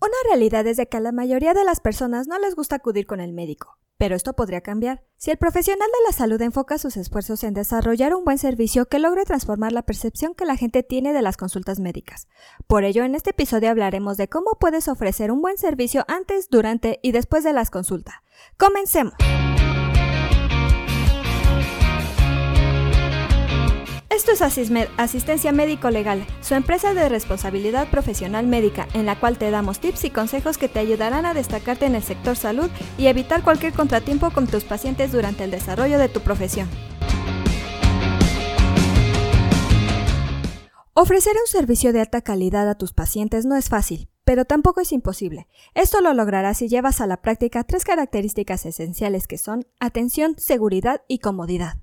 Una realidad es de que a la mayoría de las personas no les gusta acudir con el médico, pero esto podría cambiar si el profesional de la salud enfoca sus esfuerzos en desarrollar un buen servicio que logre transformar la percepción que la gente tiene de las consultas médicas. Por ello, en este episodio hablaremos de cómo puedes ofrecer un buen servicio antes, durante y después de las consultas. Comencemos. Esto es Asistencia Médico Legal, su empresa de responsabilidad profesional médica, en la cual te damos tips y consejos que te ayudarán a destacarte en el sector salud y evitar cualquier contratiempo con tus pacientes durante el desarrollo de tu profesión. Ofrecer un servicio de alta calidad a tus pacientes no es fácil, pero tampoco es imposible. Esto lo lograrás si llevas a la práctica tres características esenciales que son atención, seguridad y comodidad.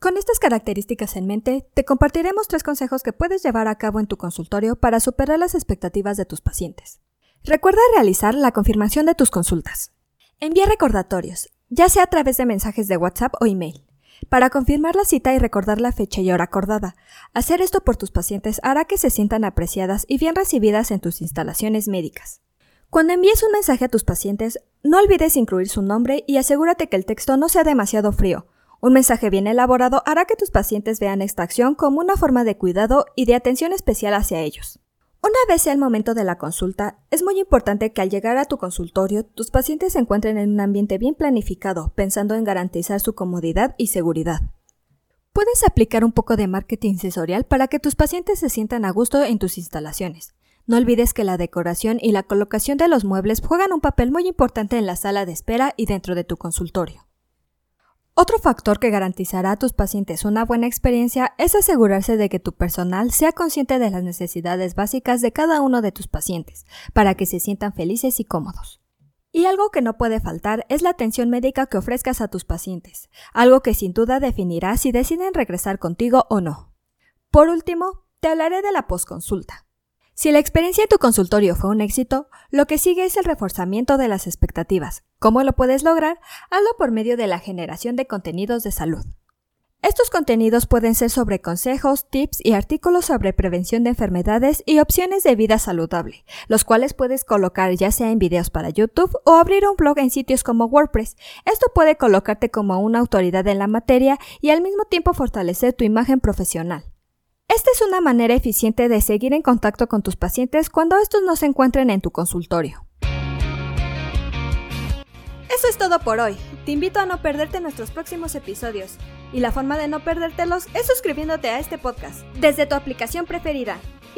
Con estas características en mente, te compartiremos tres consejos que puedes llevar a cabo en tu consultorio para superar las expectativas de tus pacientes. Recuerda realizar la confirmación de tus consultas. Envía recordatorios, ya sea a través de mensajes de WhatsApp o email, para confirmar la cita y recordar la fecha y hora acordada. Hacer esto por tus pacientes hará que se sientan apreciadas y bien recibidas en tus instalaciones médicas. Cuando envíes un mensaje a tus pacientes, no olvides incluir su nombre y asegúrate que el texto no sea demasiado frío, un mensaje bien elaborado hará que tus pacientes vean esta acción como una forma de cuidado y de atención especial hacia ellos. Una vez sea el momento de la consulta, es muy importante que al llegar a tu consultorio tus pacientes se encuentren en un ambiente bien planificado, pensando en garantizar su comodidad y seguridad. Puedes aplicar un poco de marketing sensorial para que tus pacientes se sientan a gusto en tus instalaciones. No olvides que la decoración y la colocación de los muebles juegan un papel muy importante en la sala de espera y dentro de tu consultorio. Otro factor que garantizará a tus pacientes una buena experiencia es asegurarse de que tu personal sea consciente de las necesidades básicas de cada uno de tus pacientes, para que se sientan felices y cómodos. Y algo que no puede faltar es la atención médica que ofrezcas a tus pacientes, algo que sin duda definirá si deciden regresar contigo o no. Por último, te hablaré de la postconsulta. Si la experiencia de tu consultorio fue un éxito, lo que sigue es el reforzamiento de las expectativas. ¿Cómo lo puedes lograr? Hazlo por medio de la generación de contenidos de salud. Estos contenidos pueden ser sobre consejos, tips y artículos sobre prevención de enfermedades y opciones de vida saludable, los cuales puedes colocar ya sea en videos para YouTube o abrir un blog en sitios como WordPress. Esto puede colocarte como una autoridad en la materia y al mismo tiempo fortalecer tu imagen profesional. Esta es una manera eficiente de seguir en contacto con tus pacientes cuando estos no se encuentren en tu consultorio. Eso es todo por hoy. Te invito a no perderte nuestros próximos episodios. Y la forma de no perdértelos es suscribiéndote a este podcast desde tu aplicación preferida.